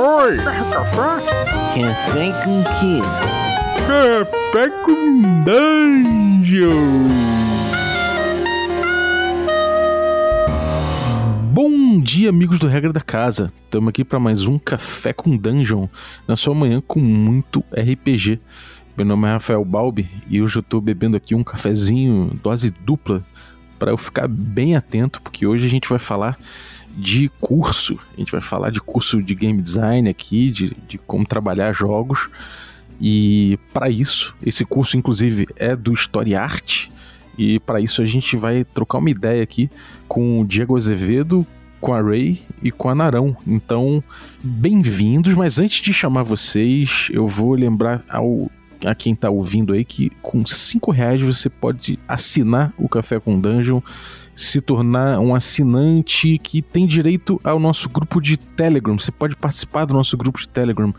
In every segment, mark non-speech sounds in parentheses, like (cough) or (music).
Oi! Café? Café com quê? Café com Dungeon! Bom dia, amigos do Regra da Casa. Estamos aqui para mais um Café com Dungeon, na sua manhã com muito RPG. Meu nome é Rafael Balbi e hoje eu estou bebendo aqui um cafezinho, dose dupla, para eu ficar bem atento, porque hoje a gente vai falar de curso. A gente vai falar de curso de game design aqui, de, de como trabalhar jogos. E para isso, esse curso inclusive é do Story Art. E para isso a gente vai trocar uma ideia aqui com o Diego Azevedo, com a Ray e com a Narão. Então, bem-vindos, mas antes de chamar vocês, eu vou lembrar ao a quem tá ouvindo aí que com cinco reais você pode assinar o Café com Dungeon se tornar um assinante que tem direito ao nosso grupo de Telegram. Você pode participar do nosso grupo de Telegram,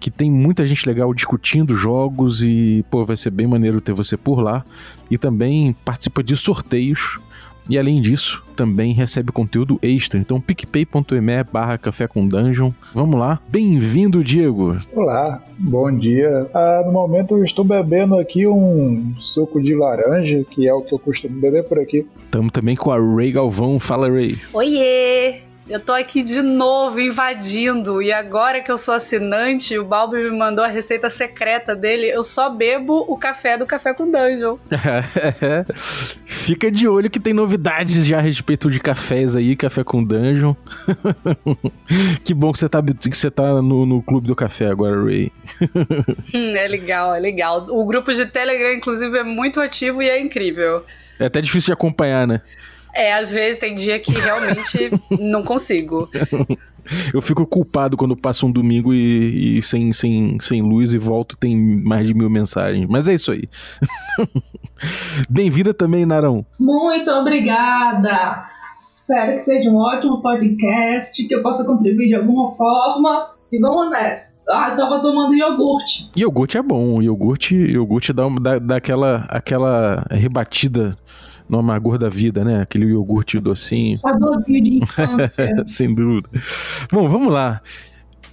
que tem muita gente legal discutindo jogos e, pô, vai ser bem maneiro ter você por lá. E também participa de sorteios. E além disso, também recebe conteúdo extra. Então, picpay.me barra café com dungeon. Vamos lá. Bem-vindo, Diego. Olá, bom dia. Ah, no momento eu estou bebendo aqui um suco de laranja, que é o que eu costumo beber por aqui. Estamos também com a Ray Galvão. Fala, Ray. Oiê! Eu tô aqui de novo invadindo e agora que eu sou assinante, o Balbi me mandou a receita secreta dele. Eu só bebo o café do Café com Dungeon. (laughs) Fica de olho que tem novidades já a respeito de cafés aí, Café com Dungeon. (laughs) que bom que você tá, que você tá no, no clube do café agora, Ray. (laughs) Hum, é legal, é legal. O grupo de Telegram, inclusive, é muito ativo e é incrível. É até difícil de acompanhar, né? É, às vezes tem dia que realmente (laughs) não consigo. Eu fico culpado quando passo um domingo e, e, sem, sem, sem luz e volto tem mais de mil mensagens. Mas é isso aí. (laughs) Bem-vinda também, Narão. Muito obrigada. Espero que seja um ótimo podcast, que eu possa contribuir de alguma forma. E vamos nessa. Ah, eu tava tomando iogurte. Iogurte é bom. Iogurte, iogurte dá, dá, dá aquela, aquela rebatida no amargor da vida, né? Aquele iogurte docinho. Saborzinho de infância. (laughs) Sem dúvida. Bom, vamos lá.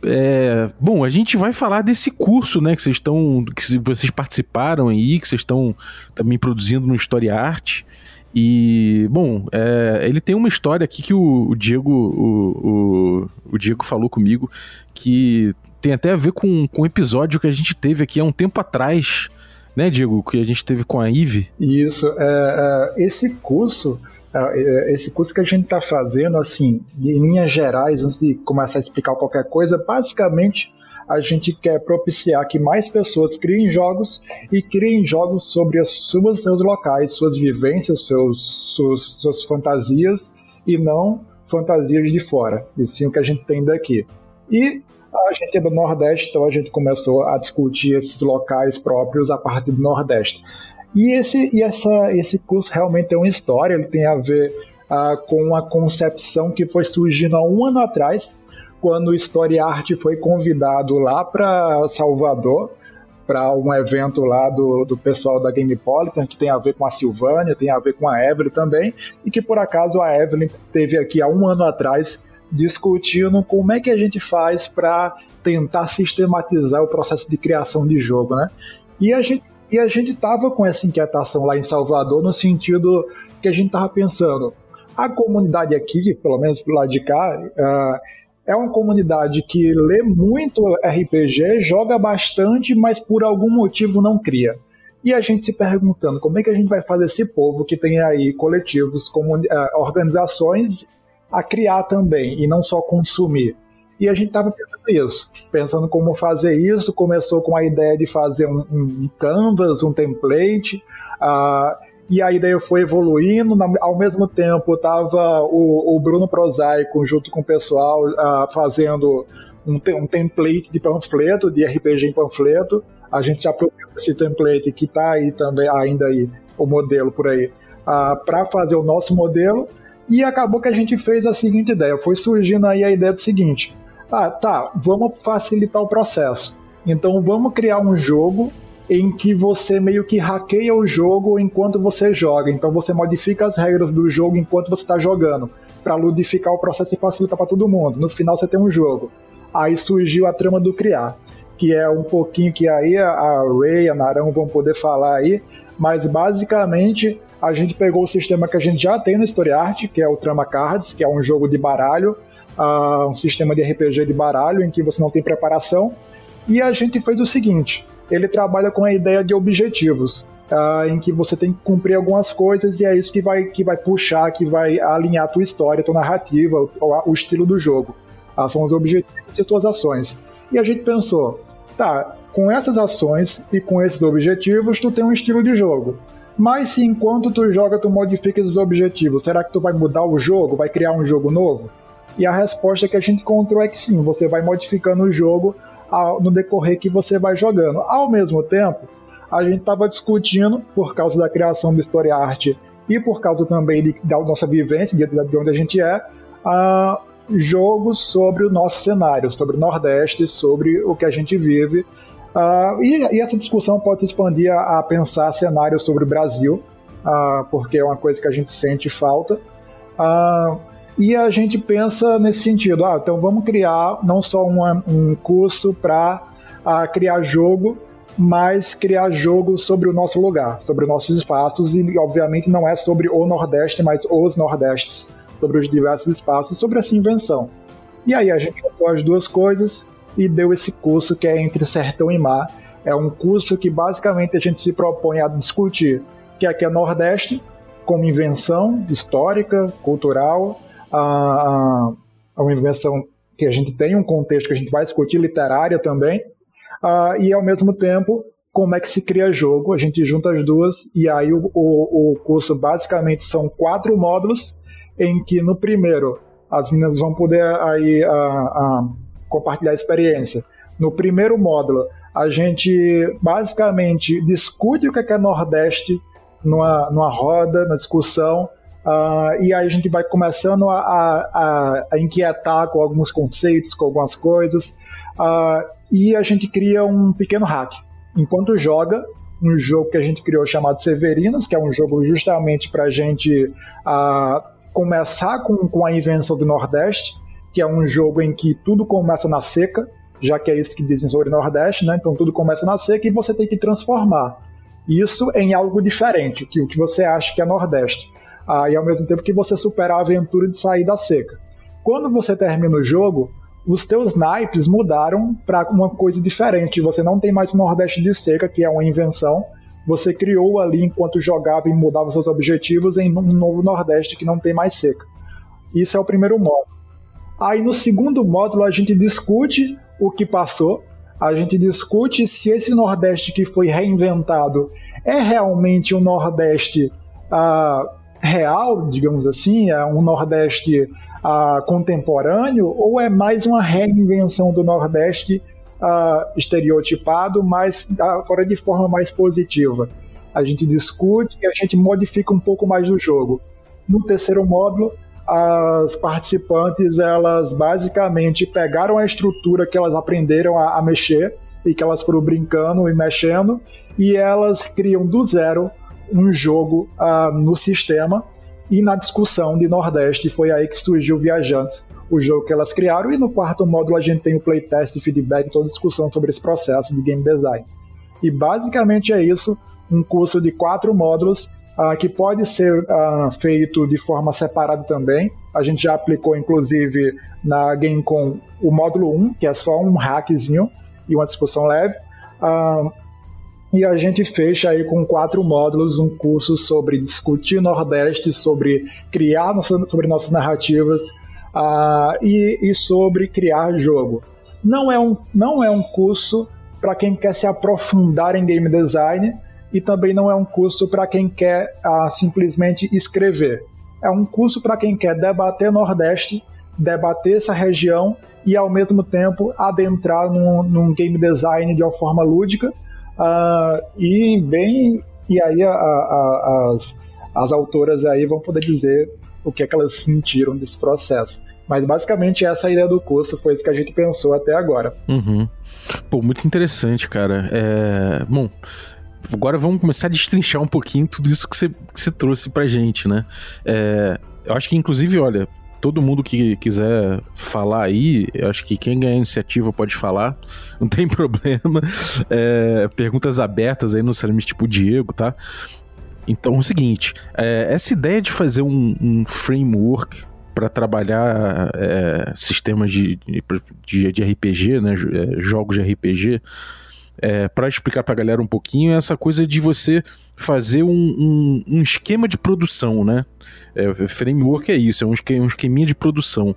É, bom, a gente vai falar desse curso, né, que vocês estão, que vocês participaram aí, que vocês estão também produzindo no História Arte. E, bom, é, ele tem uma história aqui que o, o Diego o, o, o, Diego falou comigo que tem até a ver com, com um episódio que a gente teve aqui há um tempo atrás, né, Diego, que a gente teve com a Ive. Isso, é, é, esse curso, é, é, esse curso que a gente está fazendo, assim, em linhas gerais, antes de começar a explicar qualquer coisa, basicamente a gente quer propiciar que mais pessoas criem jogos e criem jogos sobre as suas, seus locais, suas vivências, seus, suas, suas fantasias e não fantasias de fora, e sim o que a gente tem daqui. E a gente é do Nordeste, então a gente começou a discutir esses locais próprios a partir do Nordeste. E esse, e essa, esse curso realmente tem uma história, ele tem a ver uh, com uma concepção que foi surgindo há um ano atrás, quando o Story Art foi convidado lá para Salvador, para um evento lá do, do pessoal da Gamepolitan, que tem a ver com a Silvânia, tem a ver com a Evelyn também, e que por acaso a Evelyn teve aqui há um ano atrás discutindo como é que a gente faz para tentar sistematizar o processo de criação de jogo, né? E a gente e a gente tava com essa inquietação lá em Salvador no sentido que a gente tava pensando, a comunidade aqui, pelo menos do lado de cá, uh, é uma comunidade que lê muito RPG, joga bastante, mas por algum motivo não cria. E a gente se perguntando como é que a gente vai fazer esse povo que tem aí coletivos, uh, organizações a criar também e não só consumir. E a gente estava pensando isso, pensando como fazer isso. Começou com a ideia de fazer um, um canvas, um template, uh, e a ideia foi evoluindo. Na, ao mesmo tempo, estava o, o, Bruno Prosaico junto com o pessoal uh, fazendo um, um, template de panfleto, de RPG em panfleto. A gente produziu esse template que está aí também, ainda aí, o modelo por aí, uh, ah, para fazer o nosso modelo. E acabou que a gente fez a seguinte ideia: foi surgindo aí a ideia do seguinte. Ah, tá, vamos facilitar o processo. Então vamos criar um jogo em que você meio que hackeia o jogo enquanto você joga. Então você modifica as regras do jogo enquanto você está jogando, para ludificar o processo e facilitar para todo mundo. No final você tem um jogo. aí surgiu a trama do criar, que é um pouquinho que aí a Ray e a Narão vão poder falar aí, mas basicamente a gente pegou o sistema que a gente já tem no Story Art, que é o Trama Cards, que é um jogo de baralho, uh, um sistema de RPG de baralho em que você não tem preparação, e a gente fez o seguinte: ele trabalha com a ideia de objetivos. Uh, em que você tem que cumprir algumas coisas e é isso que vai, que vai puxar, que vai alinhar a tua história, a tua narrativa, o, o estilo do jogo. Uh, são os objetivos e tuas ações. E a gente pensou, tá, com essas ações e com esses objetivos, tu tem um estilo de jogo. Mas se enquanto tu joga, tu modifica esses objetivos, será que tu vai mudar o jogo? Vai criar um jogo novo? E a resposta que a gente encontrou é que sim, você vai modificando o jogo no decorrer que você vai jogando. Ao mesmo tempo, a gente estava discutindo, por causa da criação do Story Art e por causa também de, da nossa vivência, de, de onde a gente é, uh, jogos sobre o nosso cenário, sobre o Nordeste, sobre o que a gente vive. Uh, e, e, essa discussão pode se expandir a, a pensar cenários sobre o Brasil, uh, porque é uma coisa que a gente sente falta. Uh, e a gente pensa nesse sentido, ah, então vamos criar não só uma, um curso para criar jogo, mas criar jogo sobre o nosso lugar, sobre os nossos espaços, e obviamente não é sobre o Nordeste, mas os Nordestes, sobre os diversos espaços, sobre essa invenção. E aí a gente juntou as duas coisas e deu esse curso que é Entre Sertão e Mar. É um curso que basicamente a gente se propõe a discutir que aqui é Nordeste, como invenção histórica, cultural, a, a uma invenção que a gente tem um contexto que a gente vai discutir, literária também, Uh, e ao mesmo tempo, como é que se cria jogo. A gente junta as duas e aí o, o, o curso basicamente são quatro módulos em que no primeiro as meninas vão poder aí uh, uh, compartilhar a experiência. No primeiro módulo, a gente basicamente discute o que é, é Nordeste numa, numa roda, na discussão, Uh, e aí a gente vai começando a, a, a, inquietar com alguns conceitos, com algumas coisas, uh, e a gente cria um pequeno hack. Enquanto joga, um jogo que a gente criou chamado Severinas, que é um jogo justamente para a gente uh, começar com, com a invenção do Nordeste, que é um jogo em que tudo começa na seca, já que é isso que dizem sobre o Nordeste, né? Então tudo começa na seca e você tem que transformar isso em algo diferente, que o que você acha que é Nordeste ah, e ao mesmo tempo que você supera a aventura de sair da seca. Quando você termina o jogo, os teus naipes mudaram para uma coisa diferente. Você não tem mais o Nordeste de seca, que é uma invenção. Você criou ali enquanto jogava e mudava seus objetivos em um novo Nordeste que não tem mais seca. Isso é o primeiro módulo. Aí no segundo módulo a gente discute o que passou, a gente discute se esse Nordeste que foi reinventado é realmente um Nordeste ah, real, digamos assim, é um Nordeste uh, contemporâneo, ou é mais uma reinvenção do Nordeste uh, estereotipado, mas agora de forma mais positiva? A gente discute e a gente modifica um pouco mais do jogo. No terceiro módulo, as participantes elas basicamente pegaram a estrutura que elas aprenderam a, a mexer e que elas foram brincando e mexendo e elas criam do zero um jogo uh, no sistema e na discussão de Nordeste foi aí que surgiu Viajantes, o jogo que elas criaram, e no quarto módulo a gente tem o playtest, feedback, toda a discussão sobre esse processo de game design. E basicamente é isso, um curso de quatro módulos uh, que pode ser uh, feito de forma separada também. A gente já aplicou, inclusive, na GameCon o módulo 1, que é só um hackzinho e uma discussão leve. Uh, e a gente fecha aí com quatro módulos um curso sobre discutir Nordeste, sobre criar nossa, sobre nossas narrativas uh, e, e sobre criar jogo. Não é um, não é um curso para quem quer se aprofundar em game design e também não é um curso para quem quer uh, simplesmente escrever. É um curso para quem quer debater Nordeste, debater essa região e ao mesmo tempo adentrar num, num game design de uma forma lúdica Uh, e bem, e aí a, a, as, as autoras aí vão poder dizer o que, é que elas sentiram desse processo. Mas basicamente essa é ideia do curso, foi isso que a gente pensou até agora. Uhum. Pô, muito interessante, cara. É... Bom, agora vamos começar a destrinchar um pouquinho tudo isso que você, que você trouxe pra gente, né? É... Eu acho que, inclusive, olha, todo mundo que quiser falar aí, eu acho que quem ganhar iniciativa pode falar, (laughs) não tem problema. É, perguntas abertas aí no Ceramic tipo Diego, tá? Então é o seguinte, é, essa ideia de fazer um, um framework para trabalhar é, sistemas de, de, de, RPG, né, é, jogos de RPG, é, para explicar para a galera um pouquinho, é essa coisa de você fazer um, um, um esquema de produção, né? É, framework é isso, é um, um esqueminha de produção.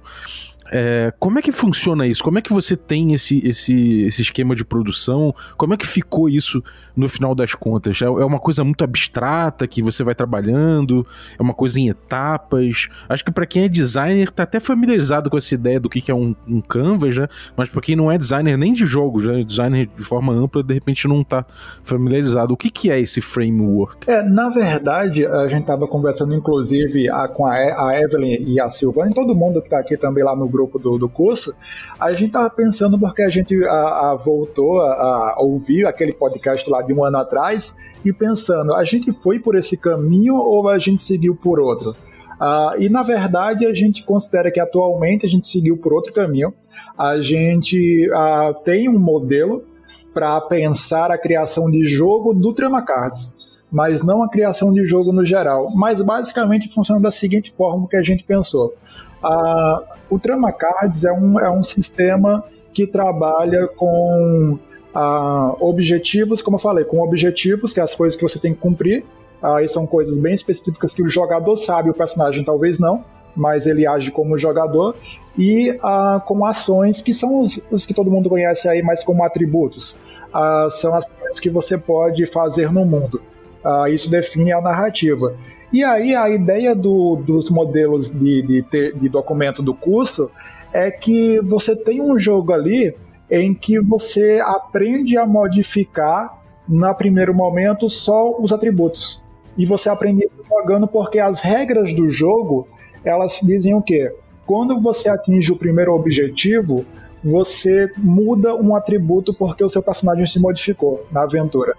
É, como é que funciona isso? Como é que você tem esse, esse, esse esquema de produção? Como é que ficou isso no final das contas? É, é uma coisa muito abstrata que você vai trabalhando? É uma coisa em etapas? Acho que para quem é designer tá até familiarizado com essa ideia do que, que é um, um canvas, né? Mas para quem não é designer nem de jogos, né? designer de forma ampla, de repente não tá familiarizado. O que, que é esse framework? É, na verdade, a gente tava conversando inclusive a, com a, a Evelyn e a Silvana, e todo mundo que tá aqui também lá no grupo do, do curso, a gente estava pensando porque a gente a, a voltou a, a, ouvir aquele podcast lá de um ano atrás e pensando, a gente foi por esse caminho ou a gente seguiu por outro? Uh, e na verdade a gente considera que atualmente a gente seguiu por outro caminho. A gente uh, tem um modelo para pensar a criação de jogo do Trama Cards, mas não a criação de jogo no geral. Mas basicamente funciona da seguinte forma que a gente pensou. O Trama Cards é um, é um sistema que trabalha com objetivos, como eu falei, com objetivos, que é as coisas que você tem que cumprir. Aí são coisas bem específicas que o jogador sabe, o personagem talvez não, mas ele age como jogador. E uh, com ações que são os, os, que todo mundo conhece aí, mas como atributos. Uh, são as coisas que você pode fazer no mundo. Uh, isso define a narrativa. E aí a ideia do, dos modelos de, de, de documento do curso é que você tem um jogo ali em que você aprende a modificar, no primeiro momento, só os atributos. E você aprende jogando porque as regras do jogo, elas dizem o quê? Quando você atinge o primeiro objetivo, você muda um atributo porque o seu personagem se modificou na aventura.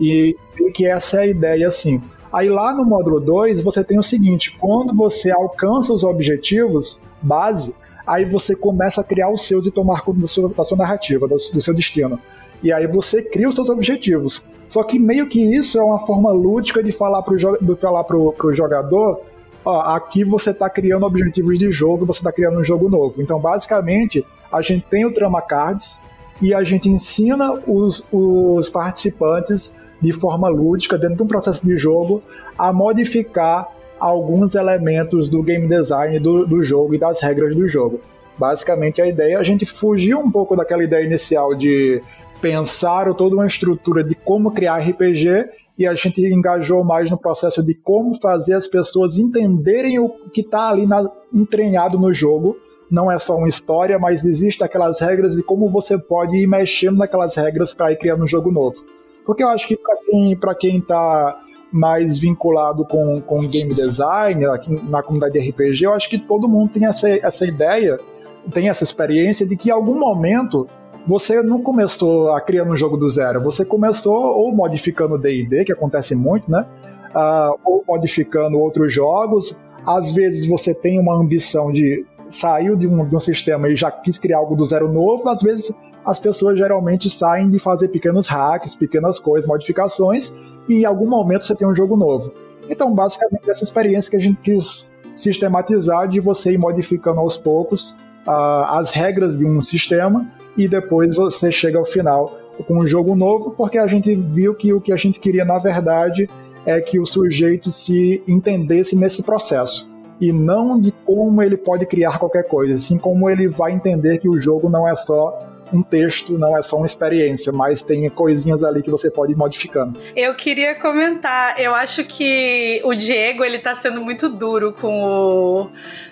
E, que essa é a ideia, assim. Aí lá no módulo 2 você tem o seguinte: quando você alcança os objetivos base, aí você começa a criar os seus e tomar conta da sua, da sua narrativa, do, do seu destino. E aí você cria os seus objetivos. Só que meio que isso é uma forma lúdica de falar pro, de falar pro, pro jogador ó, aqui você está criando objetivos de jogo, você está criando um jogo novo. Então, basicamente, a gente tem o Trama Cards e a gente ensina os, os participantes de forma lúdica, dentro de um processo de jogo, a modificar alguns elementos do game design do, do jogo e das regras do jogo. Basicamente, a ideia é a gente fugir um pouco daquela ideia inicial de pensar toda uma estrutura de como criar RPG e a gente engajou mais no processo de como fazer as pessoas entenderem o que está ali na, entranhado no jogo. Não é só uma história, mas existem aquelas regras e como você pode ir mexendo naquelas regras para ir criando um jogo novo. Porque eu acho que para quem, pra quem tá mais vinculado com, com game design, aqui na comunidade de RPG, eu acho que todo mundo tem essa, essa ideia, tem essa experiência de que em algum momento você não começou a criar um jogo do zero, você começou ou modificando D&D, que acontece muito, né? Uh, ou modificando outros jogos. Às vezes você tem uma ambição de saiu de um, de um sistema e já quis criar algo do zero novo, às vezes as pessoas geralmente saem de fazer pequenos hacks, pequenas coisas, modificações, e em algum momento você tem um jogo novo. Então, basicamente, essa experiência que a gente quis sistematizar de você ir modificando aos poucos uh, as regras de um sistema e depois você chega ao final com um jogo novo, porque a gente viu que o que a gente queria, na verdade, é que o sujeito se entendesse nesse processo e não de como ele pode criar qualquer coisa, assim como ele vai entender que o jogo não é só um texto, não é só uma experiência, mas tem coisinhas ali que você pode ir modificando. Eu queria comentar, eu acho que o Diego ele tá sendo muito duro com o,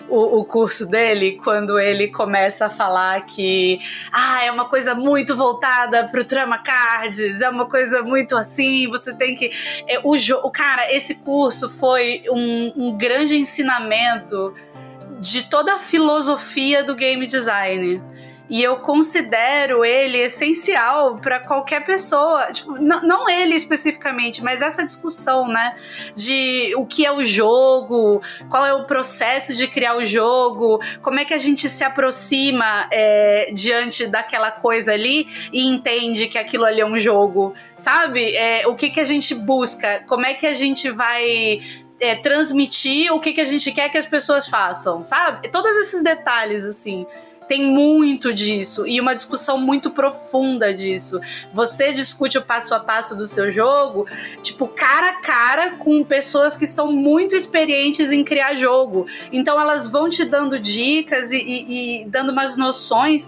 o, o curso dele quando ele começa a falar que ah, é uma coisa muito voltada pro trama cards, é uma coisa muito assim, você tem que. É, o, o Cara, esse curso foi um, um grande ensinamento de toda a filosofia do game design e eu considero ele essencial para qualquer pessoa, tipo, não ele especificamente, mas essa discussão, né, de o que é o jogo, qual é o processo de criar o jogo, como é que a gente se aproxima é, diante daquela coisa ali e entende que aquilo ali é um jogo, sabe? É, o que que a gente busca, como é que a gente vai é, transmitir o que, que a gente quer que as pessoas façam, sabe? Todos esses detalhes, assim tem muito disso e uma discussão muito profunda disso. Você discute o passo a passo do seu jogo, tipo, cara a cara com pessoas que são muito experientes em criar jogo. Então elas vão te dando dicas e, e, e dando umas noções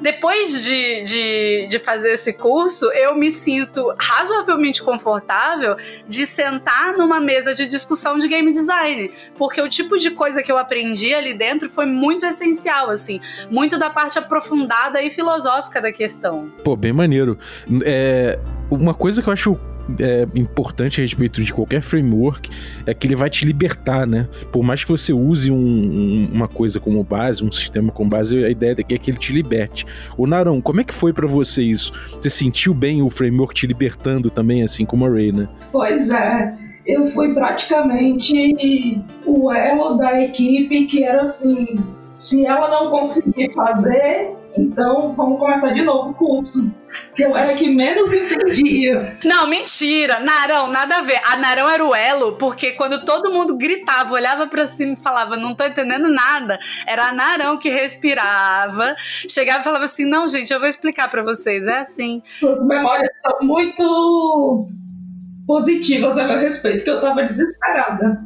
depois de, de, de, fazer esse curso, eu me sinto razoavelmente confortável de sentar numa mesa de discussão de game design. Porque o tipo de coisa que eu aprendi ali dentro foi muito essencial, assim. Muito da parte aprofundada e filosófica da questão. Pô, bem maneiro. É, uma coisa que eu acho é, importante a respeito de qualquer framework é que ele vai te libertar, né? Por mais que você use um, um, uma coisa como base, um sistema como base, a ideia é que ele te liberte. O Narão, como é que foi para você isso? Você sentiu bem o framework te libertando também, assim como a Ray, né? Pois é. Eu fui praticamente o elo da equipe que era assim: se ela não conseguir fazer, então vamos começar de novo o curso. Que eu era que menos entendia. Não, mentira. Narão, nada a ver. A Narão era o elo, porque quando todo mundo gritava, olhava para cima e falava, não tô entendendo nada, era a Narão que respirava, chegava e falava assim: não, gente, eu vou explicar para vocês. É assim. Suas memórias são muito positivas a meu respeito, que eu tava desesperada.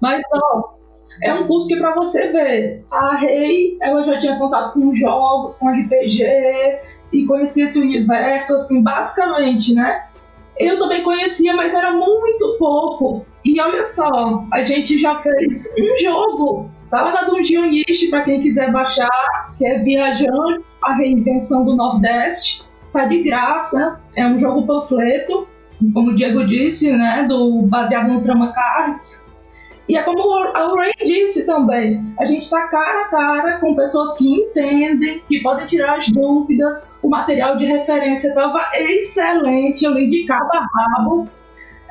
Mas, ó, é um curso que para você ver, a Rei, ela já tinha contato com jogos, com RPG e conhecia esse universo assim, basicamente, né? Eu também conhecia, mas era muito pouco. E olha só, a gente já fez um jogo, tá lá na Dungeonist para quem quiser baixar, que é Viajantes, a reinvenção do Nordeste. Tá de graça, é um jogo panfleto, como o Diego disse, né, do baseado no Trama Cards e é como a Ray disse também, a gente está cara a cara com pessoas que entendem, que podem tirar as dúvidas. O material de referência estava excelente, eu li de cada rabo.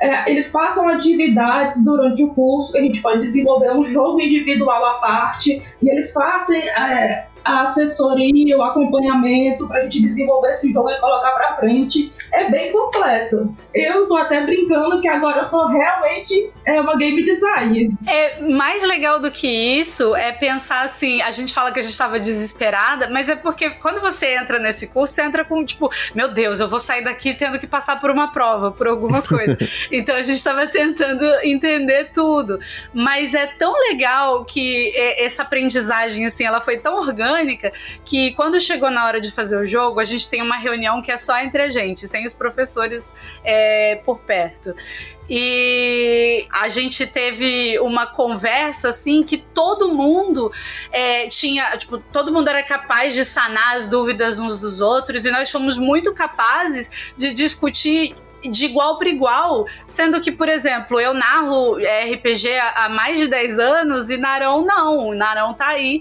É, eles passam atividades durante o curso a gente pode desenvolver um jogo individual à parte e eles fazem é, a assessoria, o acompanhamento para a gente desenvolver esse jogo e colocar para frente. É bem completo. Eu tô até brincando que agora eu sou realmente é, uma game designer. É mais legal do que isso é pensar assim, a gente fala que a gente estava desesperada, mas é porque quando você entra nesse curso, você entra com tipo, meu Deus, eu vou sair daqui tendo que passar por uma prova, por alguma coisa. (laughs) então a gente estava tentando entender tudo, mas é tão legal que é, essa aprendizagem assim, ela foi tão orgânica orgânica que quando chegou na hora de fazer o jogo, a gente tem uma reunião que é só entre a gente, sem os professores é, por perto. E a gente teve uma conversa assim que todo mundo é, tinha, tipo, todo mundo era capaz de sanar as dúvidas uns dos outros, e nós fomos muito capazes de discutir de igual para igual, sendo que, por exemplo, eu narro RPG há mais de 10 anos e Narão não. Narão tá aí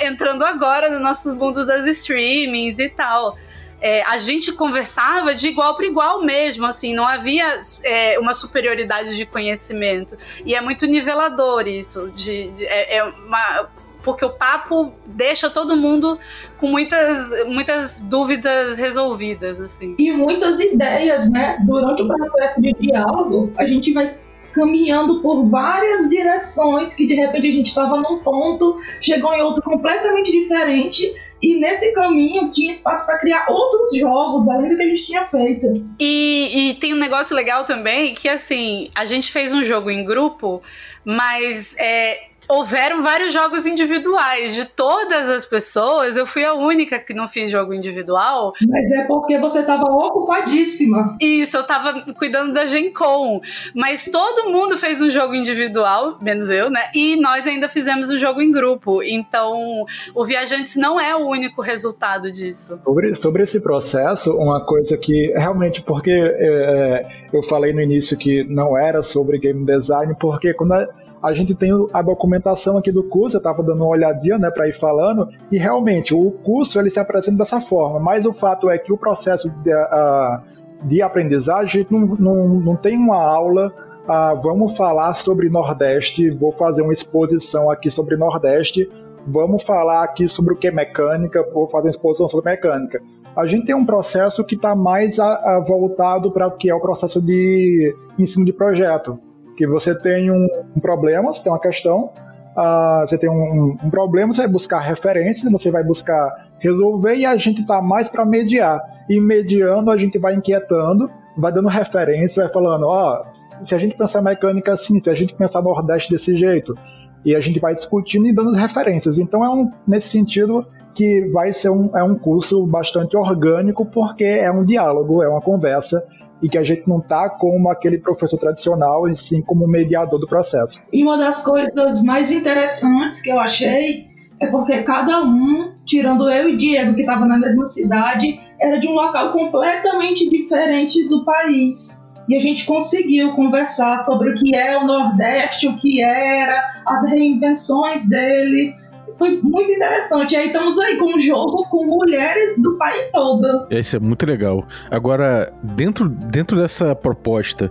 entrando agora nos nossos mundos das streamings e tal. É, a gente conversava de igual para igual mesmo, assim, não havia é, uma superioridade de conhecimento. E é muito nivelador isso. De, de é, é uma, porque o papo deixa todo mundo com muitas, muitas dúvidas resolvidas, assim. E muitas ideias, né? Durante o processo de diálogo, a gente vai caminhando por várias direções que de repente a gente estava num ponto, chegou em outro completamente diferente e nesse caminho tinha espaço para criar outros jogos além do que a gente tinha feito. E, e, tem um negócio legal também que assim a gente fez um jogo em grupo, mas é, houveram vários jogos individuais. De todas as pessoas, eu fui a única que não fiz jogo individual. Mas é porque você estava ocupadíssima. Isso, eu estava cuidando da Gen Con. Mas todo mundo fez um jogo individual, menos eu, né? E nós ainda fizemos um jogo em grupo. Então, o Viajantes não é o único resultado disso. Sobre, sobre esse processo, uma coisa que realmente, porque é, é eu falei no início que não era sobre game design, porque quando a, a gente tem a documentação aqui do curso, eu estava dando uma olhadinha né, para ir falando, e realmente o curso ele se apresenta dessa forma, mas o fato é que o processo de, uh, de aprendizagem, não, não, não tem uma aula ah, vamos falar sobre Nordeste, vou fazer uma exposição aqui sobre Nordeste, vamos falar aqui sobre o que é mecânica, vou fazer uma exposição sobre mecânica. A gente tem um processo que está mais a, a voltado para o que é o processo de ensino de projeto, que você tem um, um problema, você tem uma questão, uh, você tem um, um, problema, você vai buscar referências, você vai buscar resolver e a gente está mais para mediar. E mediando a gente vai inquietando, vai dando referência, vai falando, ó, oh, se a gente pensar mecânica assim, se a gente pensar Nordeste desse jeito, e a gente vai discutindo e dando as referências. Então é um, nesse sentido que vai ser um, é um curso bastante orgânico, porque é um diálogo, é uma conversa, e que a gente não está como aquele professor tradicional, e sim como mediador do processo. E uma das coisas mais interessantes que eu achei é porque cada um, tirando eu e Diego, que estava na mesma cidade, era de um local completamente diferente do país. E a gente conseguiu conversar sobre o que é o Nordeste, o que era, as reinvenções dele foi muito interessante. Aí estamos aí com um jogo com mulheres do país todo. Isso é muito legal. Agora, dentro, dentro dessa proposta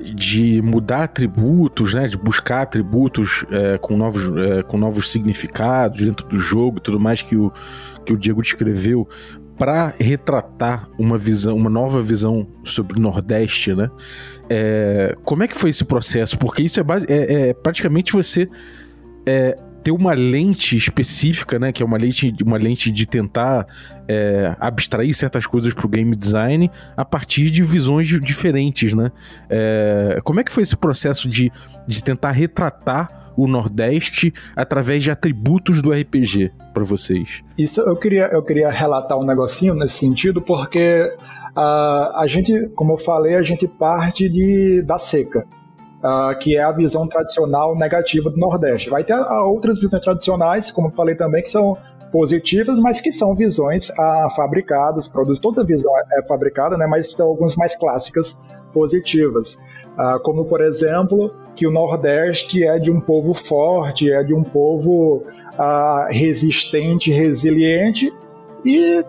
de mudar atributos, né, de buscar atributos é, com, novos, é, com novos significados dentro do jogo e tudo mais que o, que o Diego descreveu para retratar uma visão, uma nova visão sobre o Nordeste, né? É, como é que foi esse processo? Porque isso é, é, é praticamente você é, ter uma lente específica, né? Que é uma lente, uma lente de tentar é, abstrair certas coisas para o game design a partir de visões diferentes, né? É, como é que foi esse processo de, de tentar retratar o Nordeste através de atributos do RPG para vocês? Isso eu queria, eu queria relatar um negocinho nesse sentido, porque uh, a gente, como eu falei, a gente parte de, da seca uh, que é a visão tradicional negativa do Nordeste. Vai ter outras visões tradicionais, como falei também, que são positivas, mas que são visões uh, fabricadas, produz toda visão é, é fabricada, né, mas são algumas mais clássicas positivas. Como, por exemplo, que o Nordeste é de um povo forte, é de um povo resistente, resiliente, e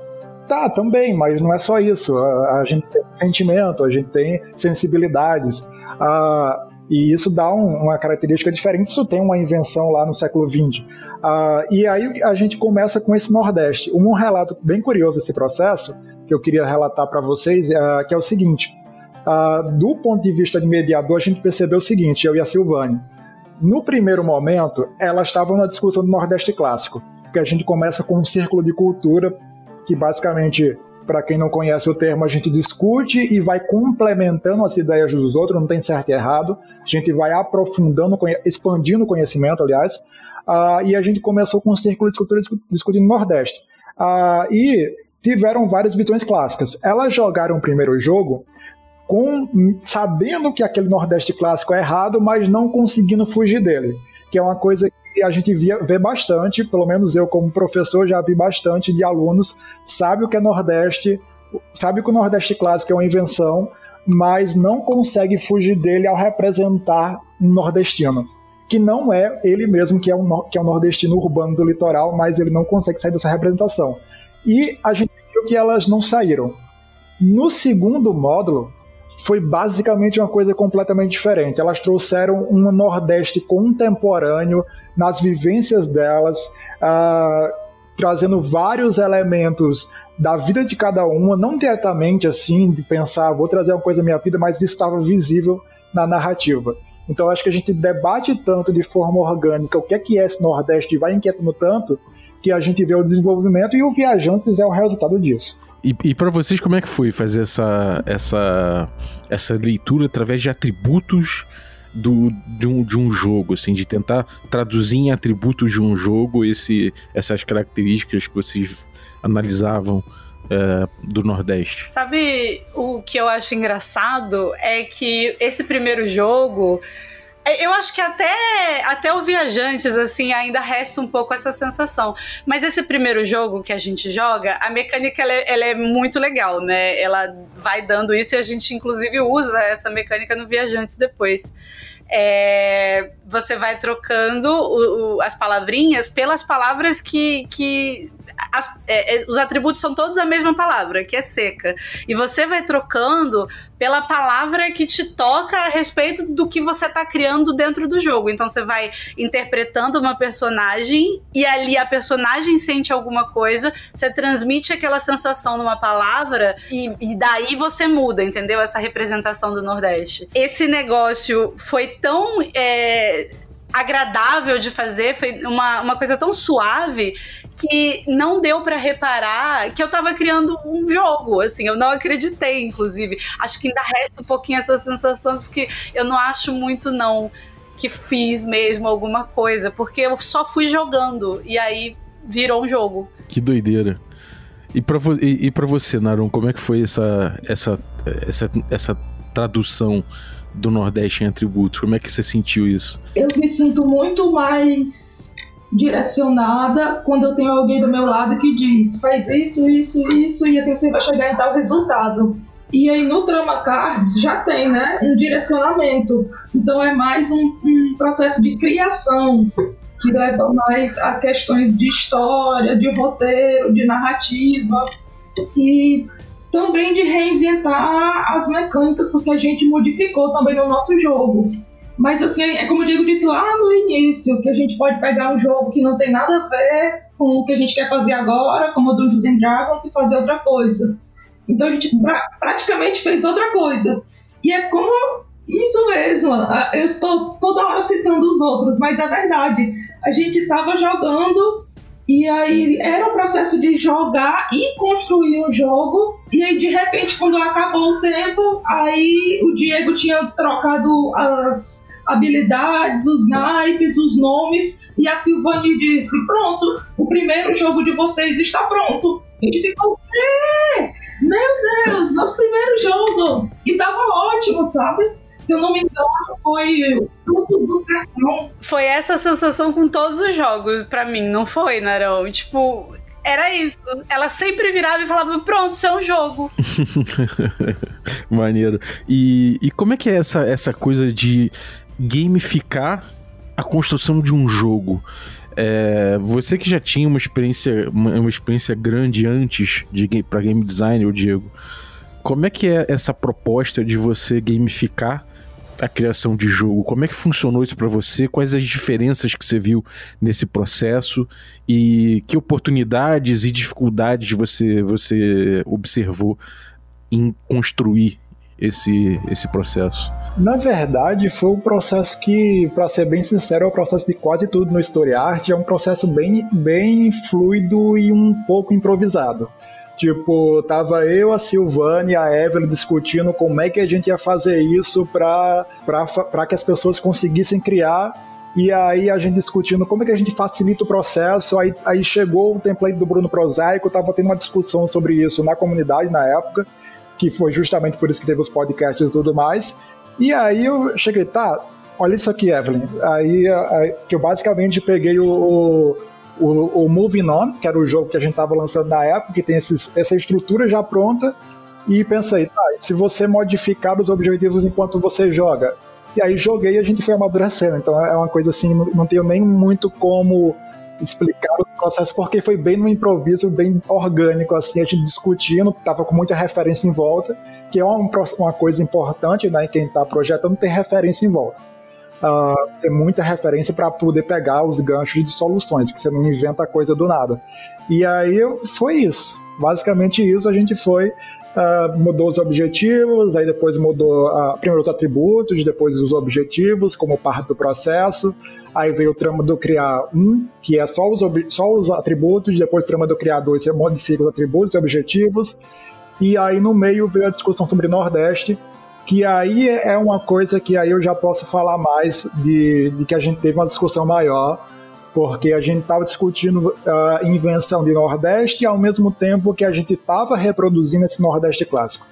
tá, também, mas não é só isso. A, a gente tem sentimento, a gente tem sensibilidades. Uh, e isso dá um, uma característica diferente. Isso tem uma invenção lá no século XX. Uh, e aí a gente começa com esse Nordeste. Um relato bem curioso desse processo, que eu queria relatar para vocês, uh, que é o seguinte. Uh, do ponto de vista de mediador, a gente percebeu o seguinte, eu e a Silvane. No primeiro momento, elas estavam na discussão do Nordeste clássico, que a gente começa com um círculo de cultura que basicamente para quem não conhece o termo, a gente discute e vai complementando as ideias dos outros, não tem certo e errado. A gente vai aprofundando, expandindo o conhecimento, aliás. Uh, e a gente começou com o Círculo de Cultura discutindo Nordeste. Uh, e tiveram várias visões clássicas. Elas jogaram o primeiro jogo com sabendo que aquele Nordeste clássico é errado, mas não conseguindo fugir dele. Que é uma coisa a gente via, vê bastante, pelo menos eu como professor já vi bastante de alunos, sabe o que é Nordeste, sabe que o Nordeste clássico é uma invenção, mas não consegue fugir dele ao representar um nordestino. Que não é ele mesmo que é um, que é um nordestino urbano do litoral, mas ele não consegue sair dessa representação. E a gente viu que elas não saíram. No segundo módulo, foi basicamente uma coisa completamente diferente. Elas trouxeram um Nordeste contemporâneo nas vivências delas, uh, trazendo vários elementos da vida de cada uma, não diretamente assim, de pensar, vou trazer uma coisa da minha vida, mas estava visível na narrativa. Então acho que a gente debate tanto de forma orgânica o que é que é esse Nordeste e vai inquietando tanto que a gente vê o desenvolvimento e o Viajantes é o resultado disso. E, e para vocês, como é que foi fazer essa, essa, essa leitura através de atributos do, de, um, de um jogo, assim, de tentar traduzir em atributos de um jogo esse, essas características que vocês analisavam é, do Nordeste? Sabe o que eu acho engraçado? É que esse primeiro jogo eu acho que até, até o Viajantes, assim, ainda resta um pouco essa sensação. Mas esse primeiro jogo que a gente joga, a mecânica ela é, ela é, muito legal, né? Ela vai dando isso e a gente, inclusive, usa essa mecânica no Viajantes depois. é, você vai trocando o, o, as palavrinhas pelas palavras que, que as, é, é, os atributos são todos a mesma palavra, que é seca. E você vai trocando pela palavra que te toca a respeito do que você está criando dentro do jogo. Então você vai interpretando uma personagem e ali a personagem sente alguma coisa, você transmite aquela sensação numa palavra e, e daí você muda, entendeu? Essa representação do Nordeste. Esse negócio foi tão. É, agradável de fazer, foi uma, uma coisa tão suave que não deu para reparar que eu tava criando um jogo, assim, eu não acreditei, inclusive. Acho que ainda resta um pouquinho essa sensação de que eu não acho muito, não, que fiz mesmo alguma coisa, porque eu só fui jogando e aí virou um jogo. Que doideira. E pra, vo e, e pra você, Narum, como é que foi essa, essa, essa, essa tradução do Nordeste em atributos? Como é que você sentiu isso? Eu me sinto muito mais direcionada quando eu tenho alguém do meu lado que diz faz isso, isso, isso e assim você vai chegar em tal resultado. E aí no Drama Cards já tem, né, um direcionamento. Então é mais um, um processo de criação que leva mais a questões de história, de roteiro, de narrativa e também de reinventar as mecânicas porque a gente modificou também no nosso jogo. Mas assim, é como o Diego disse lá no início, que a gente pode pegar um jogo que não tem nada a ver com o que a gente quer fazer agora, como o Dungeons and Dragons, e fazer outra coisa. Então a gente pra, praticamente fez outra coisa. E é como isso mesmo. Eu estou toda hora citando os outros, mas é verdade. A gente estava jogando e aí era o processo de jogar e construir um jogo. E aí, de repente, quando acabou o tempo, aí o Diego tinha trocado as, habilidades, os naipes, os nomes, e a Silvani disse: Pronto, o primeiro jogo de vocês está pronto. A gente ficou, meu Deus, nosso primeiro jogo! E tava ótimo, sabe? Se eu não me engano, foi Grupos do Sertão. Foi essa sensação com todos os jogos, para mim, não foi, Narão? Tipo, era isso. Ela sempre virava e falava: pronto, isso é um jogo. (laughs) Maneiro. E, e como é que é essa, essa coisa de gamificar a construção de um jogo. É, você que já tinha uma experiência, uma, uma experiência grande antes de para game design, o Diego, como é que é essa proposta de você gamificar a criação de jogo? Como é que funcionou isso para você? Quais as diferenças que você viu nesse processo e que oportunidades e dificuldades você você observou em construir esse, esse processo? Na verdade, foi um processo que, para ser bem sincero, é o processo de quase tudo no Story Art. É um processo bem, bem fluido e um pouco improvisado. Tipo, tava eu, a Silvana e a Evelyn discutindo como é que a gente ia fazer isso para que as pessoas conseguissem criar. E aí a gente discutindo como é que a gente facilita o processo. Aí, aí chegou o template do Bruno Prosaico, tava tendo uma discussão sobre isso na comunidade na época que foi justamente por isso que teve os podcasts e tudo mais. E aí eu cheguei, tá, olha isso aqui, Evelyn. Aí, aí que eu basicamente peguei o, o, o Moving On, que era o jogo que a gente estava lançando na época, que tem esses, essa estrutura já pronta, e pensei, tá, se você modificar os objetivos enquanto você joga. E aí joguei e a gente foi amadurecendo. Então é uma coisa assim, não, tenho nem muito como explicar o processo, porque foi bem no improviso, bem orgânico, assim, a gente discutindo, tava com muita referência em volta, que é uma, uma coisa importante, né, quem está projetando ter referência em volta. Uh, ter muita referência para poder pegar os ganchos de soluções, porque você não inventa coisa do nada. E aí foi isso. Basicamente isso, a gente foi Uh, mudou os objetivos, aí depois mudou uh, primeiro os atributos, depois os objetivos como parte do processo, aí veio o trama do criar um, que é só os, só os atributos, depois o trama do criar dois, você modifica os atributos e objetivos, e aí no meio veio a discussão sobre Nordeste, que aí é uma coisa que aí eu já posso falar mais de, de que a gente teve uma discussão maior, porque a gente estava discutindo a invenção de Nordeste ao mesmo tempo que a gente estava reproduzindo esse Nordeste clássico.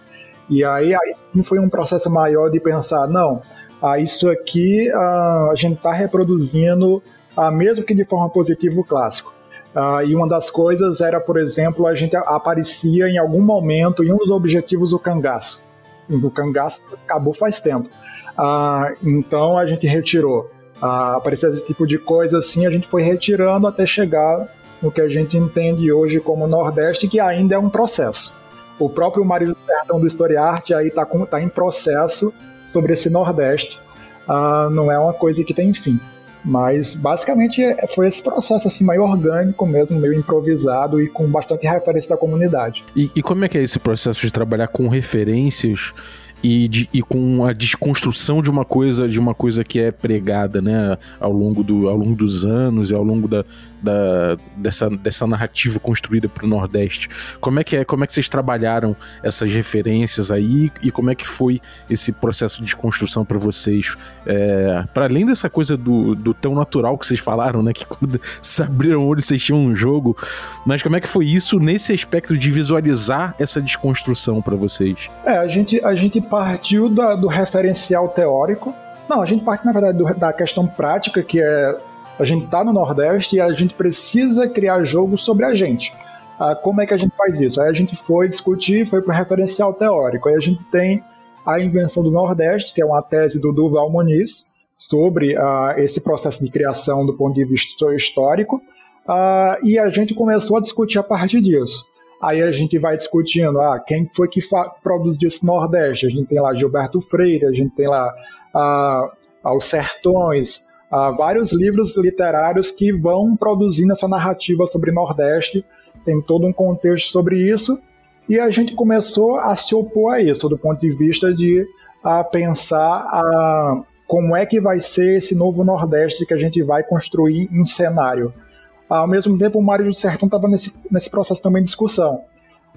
E aí, aí sim foi um processo maior de pensar, não, ah, isso aqui ah, a gente está reproduzindo, ah, mesmo que de forma positiva, o clássico. Ah, e uma das coisas era, por exemplo, a gente aparecia em algum momento em um dos objetivos o cangaço. Do cangaço acabou faz tempo. Ah, então a gente retirou. Ah, esse tipo de coisa assim, a gente foi retirando até chegar no que a gente entende hoje como Nordeste, que ainda é um processo. O próprio Mário Sertão do História Arte aí está tá em processo sobre esse Nordeste. Ah, não é uma coisa que tem fim. Mas basicamente é, foi esse processo assim meio orgânico mesmo, meio improvisado e com bastante referência da comunidade. E, e como é que é esse processo de trabalhar com referências e, de, e com a desconstrução de uma coisa de uma coisa que é pregada né, ao, longo do, ao longo dos anos e ao longo da, da, dessa, dessa narrativa construída para o Nordeste. Como é que é? Como é que vocês trabalharam essas referências aí e como é que foi esse processo de desconstrução para vocês? É, para além dessa coisa do, do tão natural que vocês falaram, né? Que quando (laughs) se abriram o olho vocês tinham um jogo, mas como é que foi isso nesse aspecto de visualizar essa desconstrução para vocês? É, a gente, a gente partiu da, do referencial teórico. Não, a gente parte, na verdade, do, da questão prática, que é a gente tá no Nordeste e a gente precisa criar jogos sobre a gente. Ah, como é que a gente faz isso? Aí a gente foi discutir, foi para o referencial teórico. Aí a gente tem a invenção do Nordeste, que é uma tese do Duval Muniz sobre ah, esse processo de criação do ponto de vista histórico. Ah, e a gente começou a discutir a partir disso. Aí a gente vai discutindo, ah, quem foi que produziu esse Nordeste? A gente tem lá Gilberto Freire, a gente tem lá ah, Os Sertões, ah, vários livros literários que vão produzindo essa narrativa sobre Nordeste, tem todo um contexto sobre isso, e a gente começou a se opor a isso, do ponto de vista de a pensar a, como é que vai ser esse novo Nordeste que a gente vai construir em cenário. Ao mesmo tempo, o Mário do Sertão estava nesse, nesse processo também de discussão.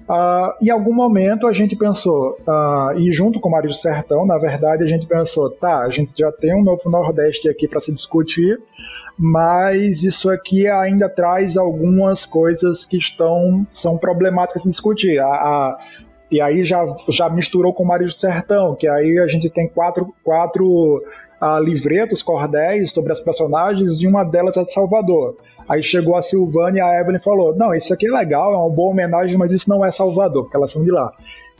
Uh, em algum momento a gente pensou, uh, e junto com o Mário do Sertão, na verdade, a gente pensou, tá, a gente já tem um novo Nordeste aqui para se discutir, mas isso aqui ainda traz algumas coisas que estão são problemáticas de discutir. A, a, e aí já, já misturou com o Mário do Sertão, que aí a gente tem quatro, quatro uh, livretos, cordéis sobre as personagens e uma delas é de Salvador. Aí chegou a Silvana e a Evelyn falou: Não, isso aqui é legal, é uma boa homenagem, mas isso não é Salvador, porque elas são de lá.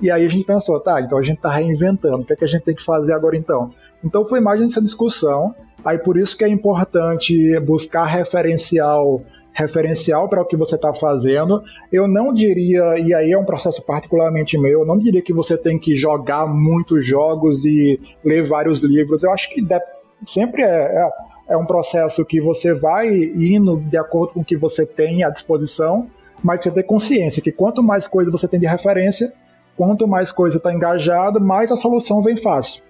E aí a gente pensou: tá, então a gente tá reinventando, o que, é que a gente tem que fazer agora então? Então foi mais nessa discussão, aí por isso que é importante buscar referencial referencial para o que você está fazendo. Eu não diria, e aí é um processo particularmente meu, eu não diria que você tem que jogar muitos jogos e ler vários livros. Eu acho que sempre é, é, é, um processo que você vai indo de acordo com o que você tem à disposição, mas você tem consciência que quanto mais coisa você tem de referência, quanto mais coisa está engajado, mais a solução vem fácil.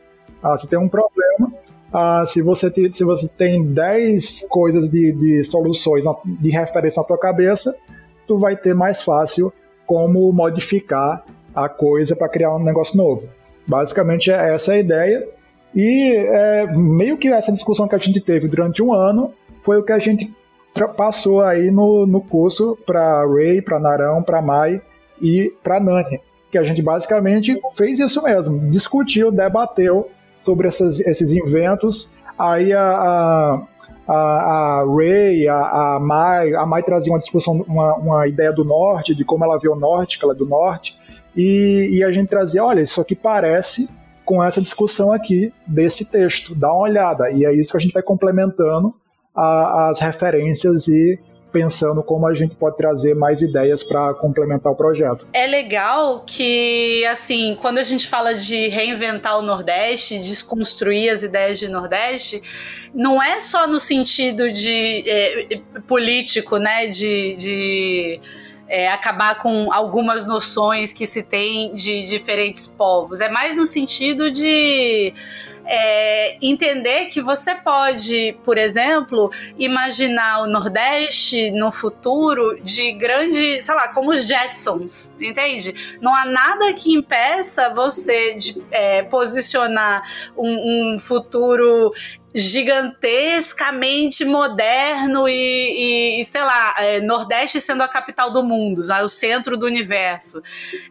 Ah, você tem um problema, ah, se, você te, se você tem 10 coisas de, de soluções de referência na tua cabeça, tu vai ter mais fácil como modificar a coisa para criar um negócio novo. Basicamente é essa a ideia. E é, meio que essa discussão que a gente teve durante um ano foi o que a gente passou aí no, no curso para Ray, para Narão, para Mai e para Nani. Que a gente basicamente fez isso mesmo, discutiu, debateu sobre essas, esses inventos. Aí a, a, a, Ray, a, a Mai, a Mai trazia uma discussão, uma, uma ideia do norte, de como ela vê o norte, que ela é do norte, e, e a gente trazia, olha, isso aqui parece com essa discussão aqui desse texto, dá uma olhada. E é isso que a gente vai complementando a, as referências e pensando como a gente pode trazer mais ideias para complementar o projeto. É legal que, assim, quando a gente fala de reinventar o Nordeste, desconstruir as ideias de Nordeste, não é só no sentido de é, político, né, de, de é, acabar com algumas noções que se tem de diferentes povos. É mais no sentido de é, entender que você pode, por exemplo, imaginar o Nordeste no futuro de grande, sei lá, como os Jetsons, entende? Não há nada que impeça você de é, posicionar um, um futuro gigantescamente moderno e, e, sei lá, é, Nordeste sendo a capital do mundo, o centro do universo.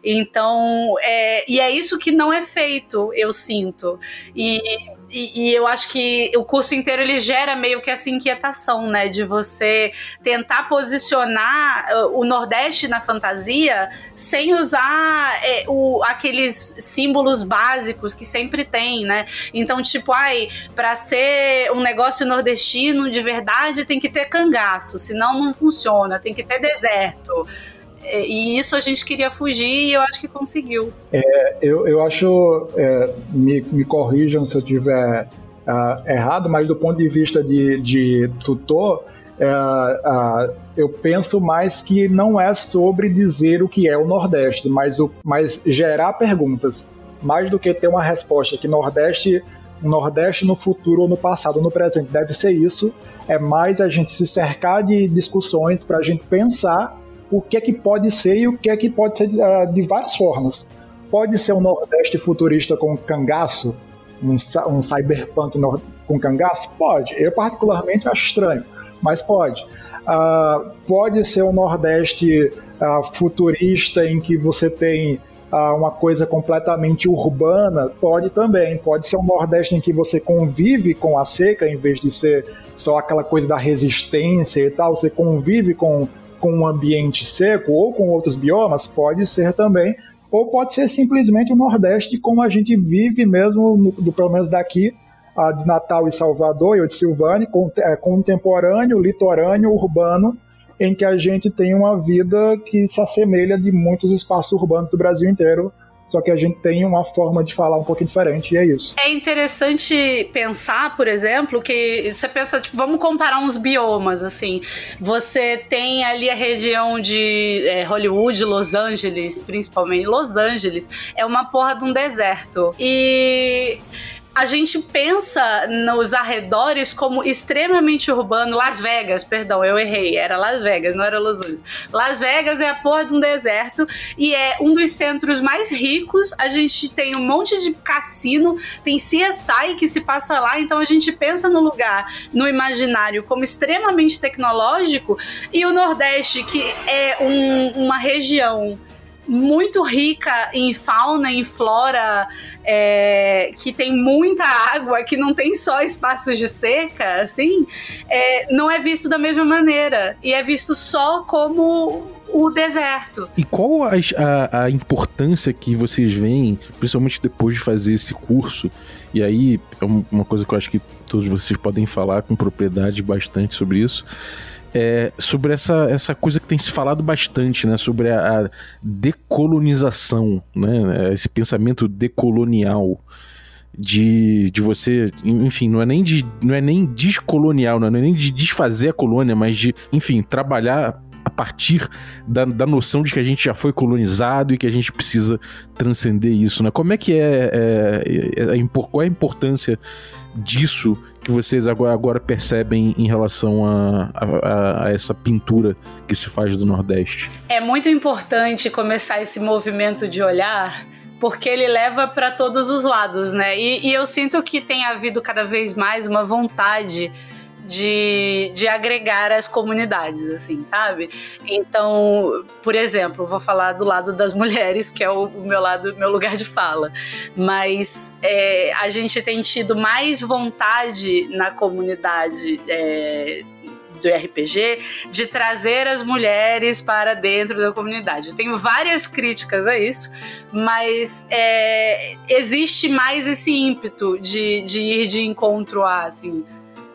Então, é, e é isso que não é feito, eu sinto. E e, e, eu acho que o curso inteiro ele gera meio que essa inquietação, né? De você tentar posicionar uh, o Nordeste na fantasia sem usar é, o, aqueles símbolos básicos que sempre tem, né? Então, tipo, ai, para ser um negócio nordestino de verdade tem que ter cangaço, senão não funciona, tem que ter deserto. É, e isso a gente queria fugir e eu acho que conseguiu. É, eu, eu acho, é, me, me corrijam se eu tiver uh, errado, mas do ponto de vista de, de tutor, uh, uh, eu penso mais que não é sobre dizer o que é o Nordeste, mas, o, mas gerar perguntas. Mais do que ter uma resposta que Nordeste Nordeste no futuro ou no passado no presente deve ser isso, é mais a gente se cercar de discussões para a gente pensar o que é que pode ser e o que é que pode ser uh, de várias formas. Pode ser um Nordeste futurista com cangaço, um, um cyberpunk com cangaço? Pode. Eu, particularmente, acho estranho, mas pode. Uh, pode ser um Nordeste uh, futurista em que você tem uma coisa completamente urbana, pode também. Pode ser um Nordeste em que você convive com a seca, em vez de ser só aquela coisa da resistência e tal, você convive com com um ambiente seco ou com outros biomas, pode ser também, ou pode ser simplesmente o Nordeste como a gente vive mesmo, no, do, pelo menos daqui, a de Natal e Salvador, e de Silvânia, é, contemporâneo, litorâneo, urbano, em que a gente tem uma vida que se assemelha de muitos espaços urbanos do Brasil inteiro, só que a gente tem uma forma de falar um pouquinho diferente e é isso. É interessante pensar, por exemplo, que você pensa, tipo, vamos comparar uns biomas, assim. Você tem ali a região de é, Hollywood, Los Angeles, principalmente. Los Angeles é uma porra de um deserto. E a gente pensa nos arredores como extremamente urbano. Las Vegas, perdão, eu errei. Era Las Vegas, não era Los Angeles. Las Vegas é a porra de um deserto e é um dos centros mais ricos. A gente tem um monte de cassino, tem CSI que se passa lá, então a gente pensa no lugar, no imaginário, como extremamente tecnológico. E o Nordeste, que é um, uma região muito rica em fauna, em flora, é, que tem muita água, que não tem só espaços de seca, assim, é, não é visto da mesma maneira. E é visto só como o deserto. E qual a, a, a, importância que vocês veem, principalmente depois de fazer esse curso? E aí, é uma coisa que eu acho que todos vocês podem falar com propriedade bastante sobre isso é, sobre essa, essa coisa que tem se falado bastante, né? Sobre a, a decolonização, né? Esse pensamento decolonial de, de você, enfim, não é nem de não é nem descolonial, não é nem de desfazer a colônia, mas de, enfim, trabalhar a partir da, da noção de que a gente já foi colonizado e que a gente precisa transcender isso, né? Como é que é, é, é, é qual é a importância disso que vocês agora, agora percebem em relação a, a, a, essa pintura que se faz do Nordeste? É muito importante começar esse movimento de olhar porque ele leva para todos os lados, né? E, e eu sinto que tem havido cada vez mais uma vontade de, de agregar as comunidades, assim, sabe? Então, por exemplo, vou falar do lado das (laughs) mulheres, que é o, meu lado, meu lugar de fala. Mas é, a gente tem tido mais vontade na comunidade. É, do RPG de trazer as mulheres para dentro da comunidade. Eu tenho várias críticas a isso, mas é, existe mais esse ímpeto de, de ir de encontro a, assim,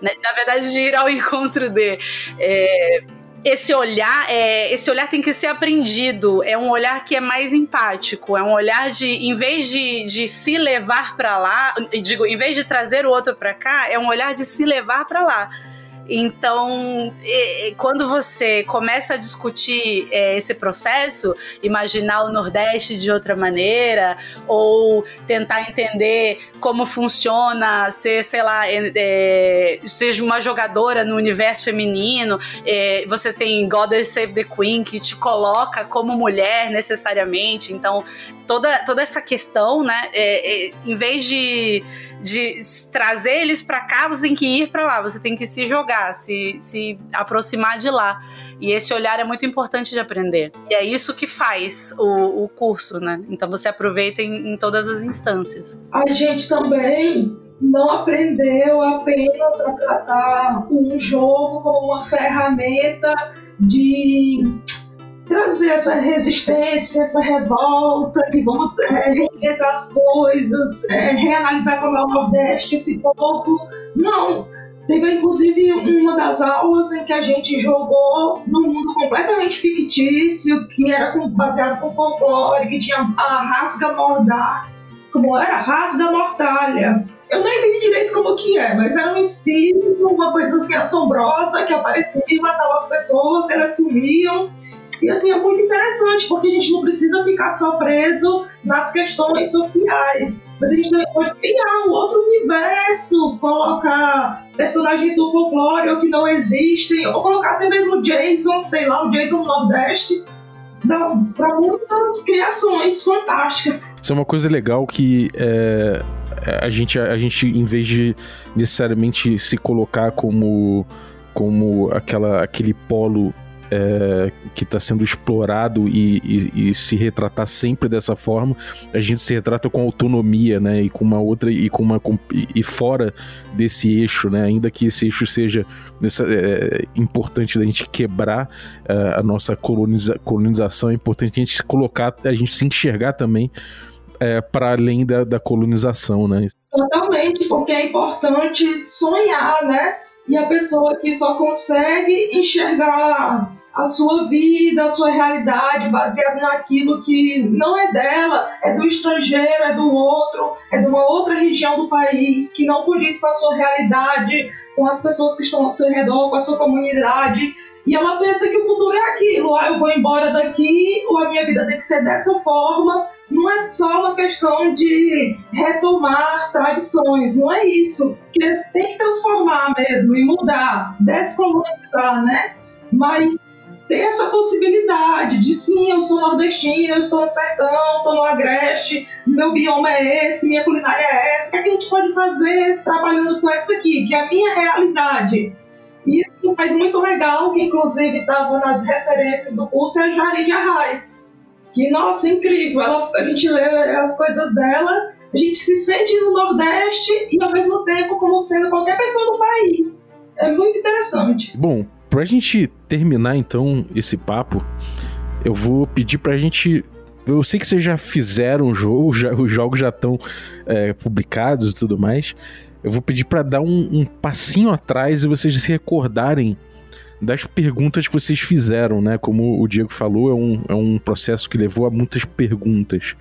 né? na verdade, de ir ao encontro de. É, esse olhar, é, esse olhar tem que ser aprendido. É um olhar que é mais empático. É um olhar de, em vez de, de se levar para lá, digo, em vez de trazer o outro para cá, é um olhar de se levar para lá. Então, quando você começa a discutir é, esse processo, imaginar o Nordeste de outra maneira, ou tentar entender como funciona ser, sei lá, é, é, seja uma jogadora no universo feminino, é, você tem Goddess Save the Queen que te coloca como mulher necessariamente. Então, toda, toda essa questão, né, é, em vez de de trazer eles para cá, você tem que ir para lá, você tem que se jogar, se, se aproximar de lá. E esse olhar é muito importante de aprender. E é isso que faz o, o curso, né? Então você aproveita em, em todas as instâncias. A gente também não aprendeu apenas a tratar um jogo como uma ferramenta de trazer essa resistência, essa revolta, que vamos é, reinventar as coisas, é, reanalisar como é o Nordeste, esse povo. Não. Teve inclusive uma das aulas em que a gente jogou num mundo completamente fictício, que era baseado com folclore, que tinha a rasga mordar, como era? Rasga mortalha. Eu não entendi direito como que é, mas era um espírito, uma coisa assim assombrosa que aparecia e matava as pessoas, elas sumiam. E assim, é muito interessante, porque a gente não precisa ficar só preso nas questões sociais, mas a gente pode criar um outro universo, colocar personagens do folclore ou que não existem, ou colocar até mesmo Jason, sei lá, o Jason Nordeste, para muitas criações fantásticas. Isso é uma coisa legal que é, a, gente, a gente, em vez de necessariamente se colocar como, como aquela, aquele polo é, que está sendo explorado e, e, e, se retratar sempre dessa forma, a gente se retrata com autonomia, né? E com uma outra e com uma com, e fora desse eixo, né? Ainda que esse eixo seja nessa, é, importante da gente quebrar é, a nossa coloniza, colonização, é importante a gente colocar, a gente se enxergar também é, para além da, da colonização, né? Totalmente, porque é importante sonhar, né? E a pessoa que só consegue enxergar a sua vida, a sua realidade, baseado naquilo que não é dela, é do estrangeiro, é do outro, é de uma outra região do país, que não condiz com a sua realidade, com as pessoas que estão ao seu redor, com a sua comunidade. E ela pensa que o futuro é aquilo, ah, eu vou embora daqui, ou a minha vida tem que ser dessa forma. Não é só uma questão de retomar as tradições, não é isso. Porque tem que transformar mesmo e mudar, descolonizar, né? Mas ter essa possibilidade de sim, eu sou nordestina, eu estou no sertão, estou no agreste, meu bioma é esse, minha culinária é essa, o que, é que a gente pode fazer trabalhando com essa aqui, que é a minha realidade. Isso faz muito legal, que inclusive estava nas referências do curso, é a Jari de Arraes. Que, nossa, incrível, ela, a gente lê as coisas dela, a gente se sente no Nordeste e ao mesmo tempo como sendo qualquer pessoa do país. É muito interessante. Bom, pra gente terminar então esse papo, eu vou pedir pra gente. Eu sei que vocês já fizeram o jogo, já, os jogos já estão é, publicados e tudo mais. Eu vou pedir para dar um, um, passinho atrás e vocês se recordarem das perguntas que vocês fizeram, né? Como o Diego falou, é um, é um processo que levou a muitas perguntas.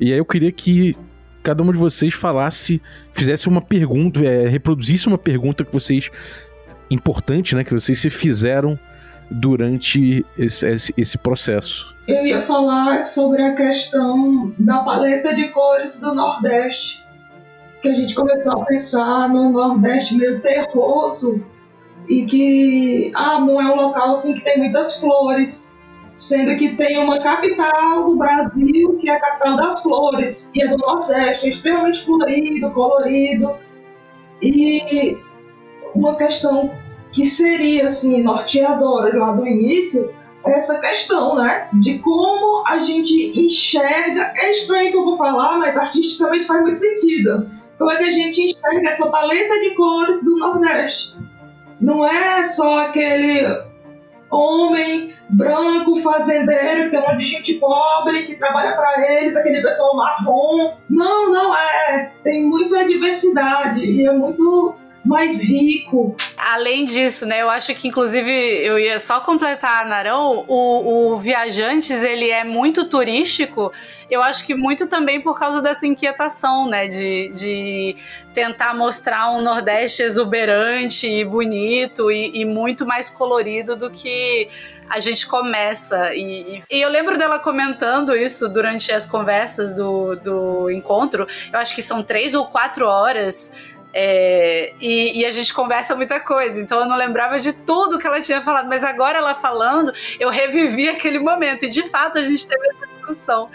E aí eu queria que cada um de vocês falasse, fizesse uma pergunta, é, reproduzisse uma pergunta que vocês importante, né, que vocês se fizeram durante esse, esse, esse, processo. Eu ia falar sobre a questão da paleta de cores do Nordeste, que a gente começou a pensar no Nordeste meio terroso e que ah, não é um local assim que tem muitas flores, sendo que tem uma capital do Brasil que é a capital das flores e é do Nordeste, é extremamente florido, colorido e uma questão que seria assim norteadora lá do início essa questão, né, de como a gente enxerga. É estranho que eu vou falar, mas artisticamente faz muito sentido. Como é que a gente enxerga essa paleta de cores do Nordeste? Não é só aquele homem branco fazendeiro que tem um monte de gente pobre que trabalha para eles, aquele pessoal marrom. Não, não é. Tem muita diversidade e é muito mais rico. Além disso, né, eu acho que inclusive eu ia só completar, Narão, o, o Viajantes, ele é muito turístico, eu acho que muito também por causa dessa inquietação, né, de, de tentar mostrar um Nordeste exuberante e bonito e, e muito mais colorido do que a gente começa. E, e, eu lembro dela comentando isso durante as conversas do, do encontro. Eu acho que são três ou quatro horas é, e, e, a gente conversa muita coisa, então eu não lembrava de tudo que ela tinha falado, mas agora ela falando, eu revivi aquele momento, e de fato a gente teve essa discussão.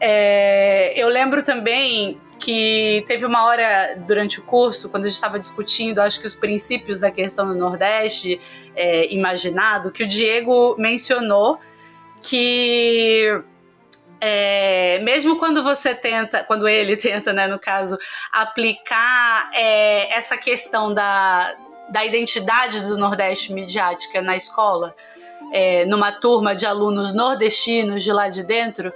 É, eu lembro também que teve uma hora durante o curso, quando a gente estava discutindo, acho que os princípios da questão do Nordeste é, imaginado, que o Diego mencionou que é, mesmo quando você tenta, quando ele (laughs) tenta, né, no caso, aplicar é, essa questão da, da identidade do Nordeste midiática na escola, é, numa turma de alunos nordestinos de lá de dentro,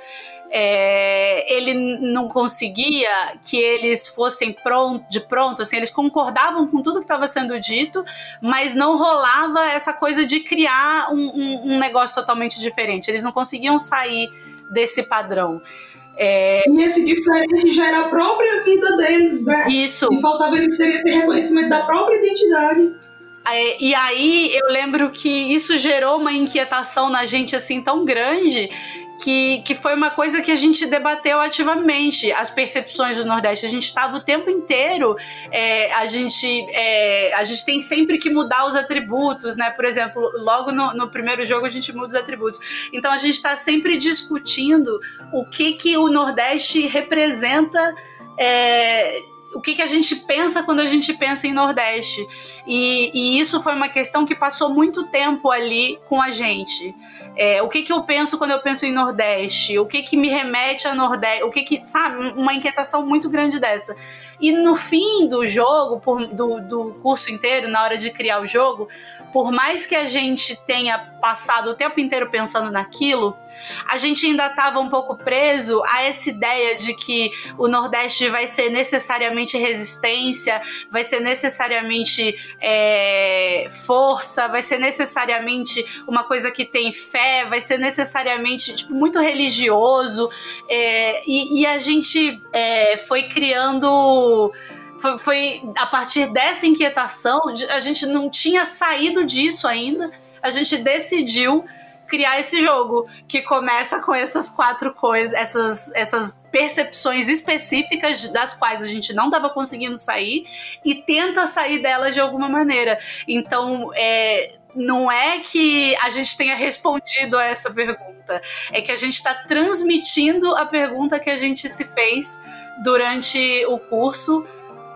é, ele não conseguia que eles fossem pronto, de pronto, assim, eles concordavam com tudo que estava sendo dito, mas não rolava essa coisa de criar um, um, um negócio totalmente diferente. Eles não conseguiam sair desse padrão. É... E esse diferente já era a própria vida deles, né? Isso. E faltava eles terem esse reconhecimento da própria identidade. É, e aí eu lembro que isso gerou uma inquietação na gente assim tão grande que, que foi uma coisa que a gente debateu ativamente, as percepções do Nordeste. A gente estava o tempo inteiro, é, a, gente, é, a gente tem sempre que mudar os atributos, né? Por exemplo, logo no, no primeiro jogo a gente muda os atributos. Então a gente está sempre discutindo o que, que o Nordeste representa. É, o que, que a gente pensa quando a gente pensa em Nordeste. E, e isso foi uma questão que passou muito tempo ali com a gente. É, o que, que eu penso quando eu penso em Nordeste? O que, que me remete a Nordeste? O que que, sabe, uma inquietação muito grande dessa. E no fim do jogo, por, do, do curso inteiro, na hora de criar o jogo, por mais que a gente tenha passado o tempo inteiro pensando naquilo, a gente ainda estava um pouco preso a essa ideia de que o Nordeste vai ser necessariamente resistência, vai ser necessariamente é, força, vai ser necessariamente uma coisa que tem fé, vai ser necessariamente tipo, muito religioso. É, e, e, a gente é, foi criando. Foi, foi a partir dessa inquietação, a gente não tinha saído disso ainda, a gente decidiu criar esse jogo que começa com essas quatro coisas, essas, essas percepções específicas das quais a gente não estava conseguindo sair e tenta sair delas de alguma maneira. Então, é, não é que a gente tenha respondido a essa pergunta, é que a gente está transmitindo a pergunta que a gente se fez durante o curso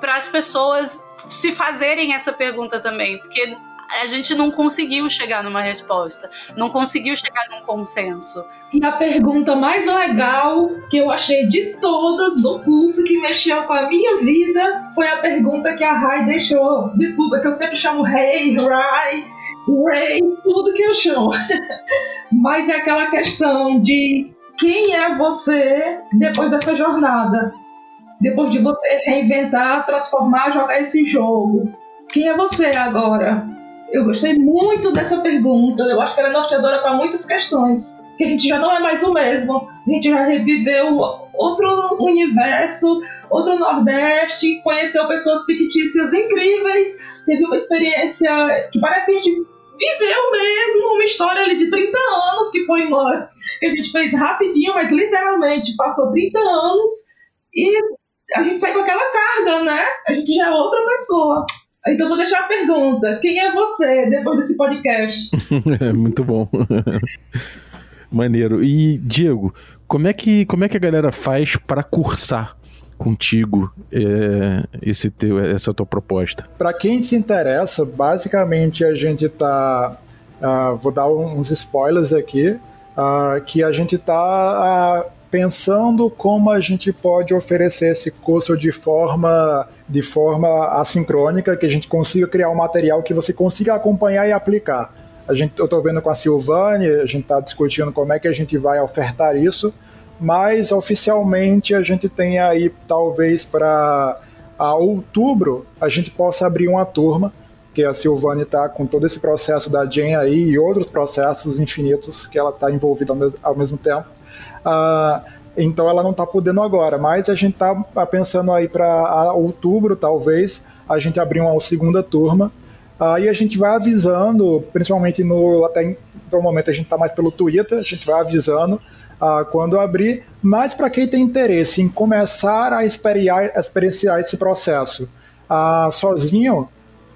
para as pessoas se fazerem essa pergunta também, porque a gente não conseguiu chegar numa resposta, não conseguiu chegar num consenso. E a pergunta mais legal que eu achei de todas do curso que mexeu com a minha vida foi a pergunta que a Rai deixou. Desculpa, que eu sempre chamo Rei, Rai, Ray, tudo que eu chamo. (laughs) Mas é aquela questão de quem é você depois dessa jornada? Depois de você reinventar, transformar, jogar esse jogo. Quem é você agora? Eu gostei muito dessa pergunta. Eu acho que ela é norteadora para muitas questões. Que a gente já não é mais o mesmo. A gente já reviveu outro universo, outro Nordeste, conheceu pessoas fictícias incríveis, teve uma experiência que parece que a gente viveu mesmo uma história ali de 30 anos, que foi uma que a gente fez rapidinho, mas literalmente passou 30 anos e a gente sai com aquela carga, né? A gente já é outra pessoa. Então vou deixar a pergunta: quem é você depois desse podcast? (laughs) é muito bom. (laughs) Maneiro. E Diego, como é que como é que a galera faz para cursar contigo é, esse teu, essa tua proposta? Para quem se interessa, basicamente a gente tá uh, vou dar uns spoilers aqui, uh, que a gente tá uh, pensando como a gente pode oferecer esse curso de forma de forma assincrônica, que a gente consiga criar um material que você consiga acompanhar e aplicar. A gente, eu estou vendo com a Silvane, a gente está discutindo como é que a gente vai ofertar isso, mas oficialmente a gente tem aí talvez para outubro a gente possa abrir uma turma, que a Silvane está com todo esse processo da Jen aí e outros processos infinitos que ela está envolvida ao, ao mesmo tempo Uh, então ela não está podendo agora, mas a gente está pensando aí para outubro, talvez, a gente abrir uma segunda turma. Aí a gente vai avisando, principalmente no até no momento a gente está mais pelo Twitter, a gente vai avisando uh, quando abrir, mas para quem tem interesse em começar a experienciar esse processo uh, sozinho,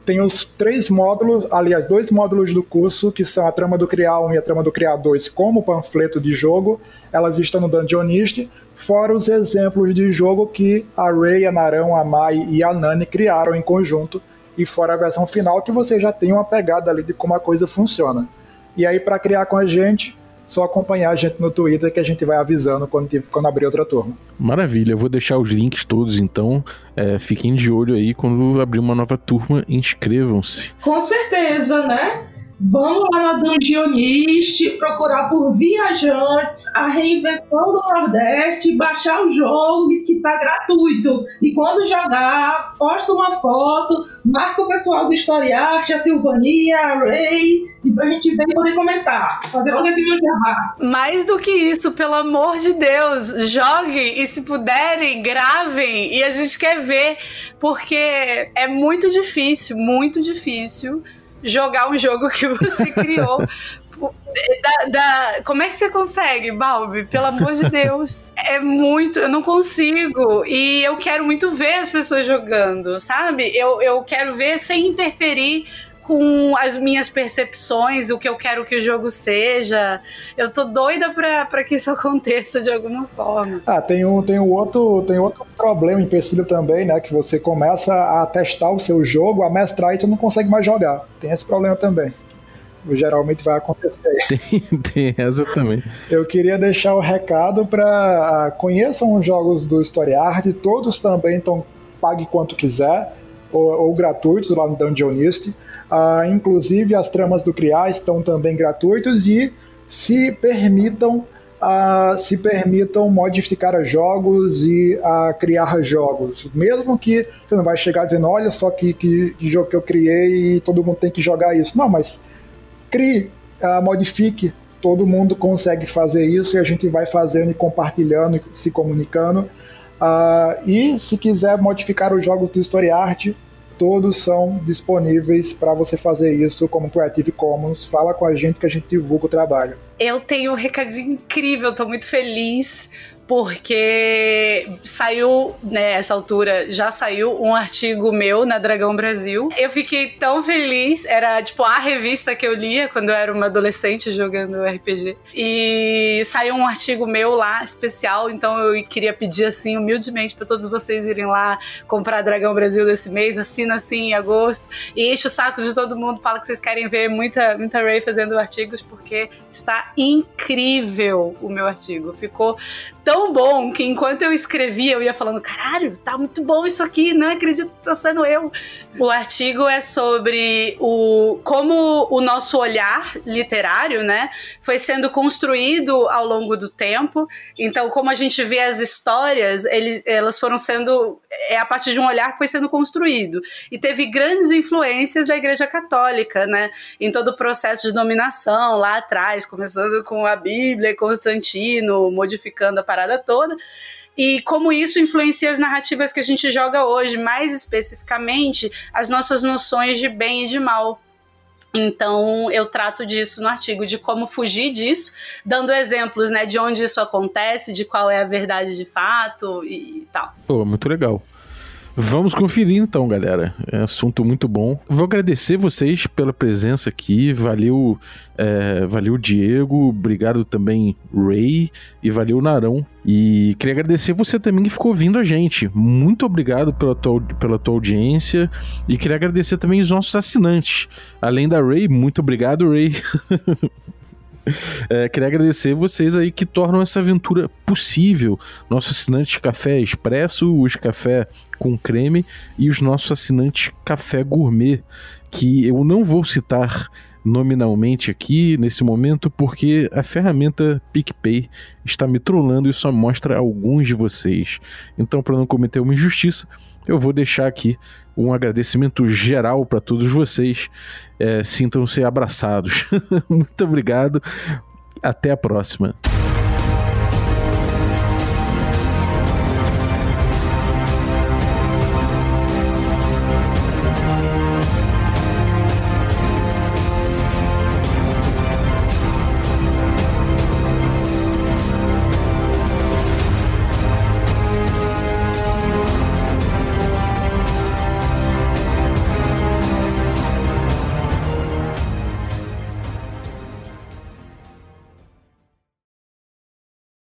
tem os três módulos, aliás, dois módulos do curso, que são a trama do Criar 1 e a trama do Criar 2, como panfleto de jogo. Elas estão no Dungeonist, fora os exemplos de jogo que a Ray, a Narão, a Mai e a Nani criaram em conjunto, e fora a versão final, que você já tem uma pegada ali de como a coisa funciona. E aí, para criar com a gente, só acompanhar a gente no Twitter que a gente vai avisando quando, quando abrir outra turma. Maravilha, eu vou deixar os links todos, então é, fiquem de olho aí quando abrir uma nova turma, inscrevam-se. Com certeza, né? Vamos lá na Dungeonist, procurar por Viajantes, a reinvenção do Nordeste, baixar o jogo que tá gratuito. E quando jogar, posta uma foto, marca o pessoal do Historiarte, a Silvania, a Ray, e pra gente ver e poder comentar. Fazer logo aqui meu. Mais do que isso, pelo amor de Deus, joguem e se puderem, gravem. E a gente quer ver, porque é muito difícil, muito difícil jogar um jogo que você (laughs) criou. Da, da, como é que você consegue, Balbi? Pelo amor de Deus. É muito. Eu não consigo. E eu quero muito ver as pessoas jogando, sabe? Eu, eu quero ver sem interferir com as minhas percepções, o que eu quero que o jogo seja. Eu tô doida pra, pra que isso (laughs) aconteça de alguma forma. Ah, tem um, tem um outro, tem outro problema em pesquisa também, né? Que você começa a testar o seu jogo, a mestrar e você não consegue mais jogar. Tem esse problema também. Geralmente vai acontecer. (laughs) Tem, tem essa também. Eu queria deixar o recado para conheçam os jogos do Story Art, todos também estão pague quanto quiser ou, ou gratuitos lá no Dungeonist. Uh, inclusive, as tramas do Criar estão também gratuitos e se permitam uh, se permitam modificar jogos e uh, criar jogos. Mesmo que você não vai chegar dizendo, olha só que, que, jogo que eu criei e todo mundo tem que jogar isso. Não, mas crie, uh, modifique. Todo mundo consegue fazer isso e a gente vai fazendo e compartilhando e se comunicando. E se quiser modificar os jogos do Story Art, todos são disponíveis para você fazer isso como Creative Commons. Fala com a gente que a gente divulga o trabalho. Eu tenho um recadinho incrível, estou muito feliz porque saiu, nessa né, altura, já saiu um artigo meu na Dragão Brasil. Eu fiquei tão feliz, era tipo a revista que eu lia quando eu era uma adolescente jogando RPG. E saiu um artigo meu lá, especial, então eu queria pedir assim, humildemente, para todos vocês irem lá comprar Dragão Brasil desse mês, assina assim em agosto, e enche o saco de todo mundo, fala que vocês querem ver muita, muita Ray fazendo artigos, porque está incrível o meu artigo. Ficou tão bom que enquanto eu escrevia, eu ia falando: caralho, tá muito bom isso aqui, não acredito que tô sendo eu. O artigo é sobre o como o nosso olhar literário, né, foi sendo construído ao longo do tempo. Então, como a gente vê as histórias, eles, elas foram sendo é a partir de um olhar que foi sendo construído e teve grandes influências da Igreja Católica, né, em todo o processo de dominação lá atrás, começando com a Bíblia, Constantino, modificando a parada toda e como isso influencia as narrativas que a gente joga hoje, mais especificamente as nossas noções de bem e de mal. Então eu trato disso no artigo, de como fugir disso, dando exemplos, né, de onde isso acontece, de qual é a verdade de fato e tal. Pô, muito legal. Vamos conferir então, galera. É assunto muito bom. Vou agradecer vocês pela presença aqui. Valeu, é, valeu Diego, obrigado também Ray e valeu Narão. E queria agradecer você também que ficou ouvindo a gente. Muito obrigado pela tua, pela tua audiência e queria agradecer também os nossos assinantes. Além da Ray, muito obrigado Ray. (laughs) É, queria agradecer vocês aí que tornam essa aventura possível. Nossos assinantes Café Expresso, os Café com Creme e os nossos assinantes Café Gourmet, que eu não vou citar nominalmente aqui nesse momento porque a ferramenta PicPay está me trollando e só mostra alguns de vocês. Então, para não cometer uma injustiça, eu vou deixar aqui um agradecimento geral para todos vocês. É, Sintam-se abraçados. (laughs) Muito obrigado. Até a próxima.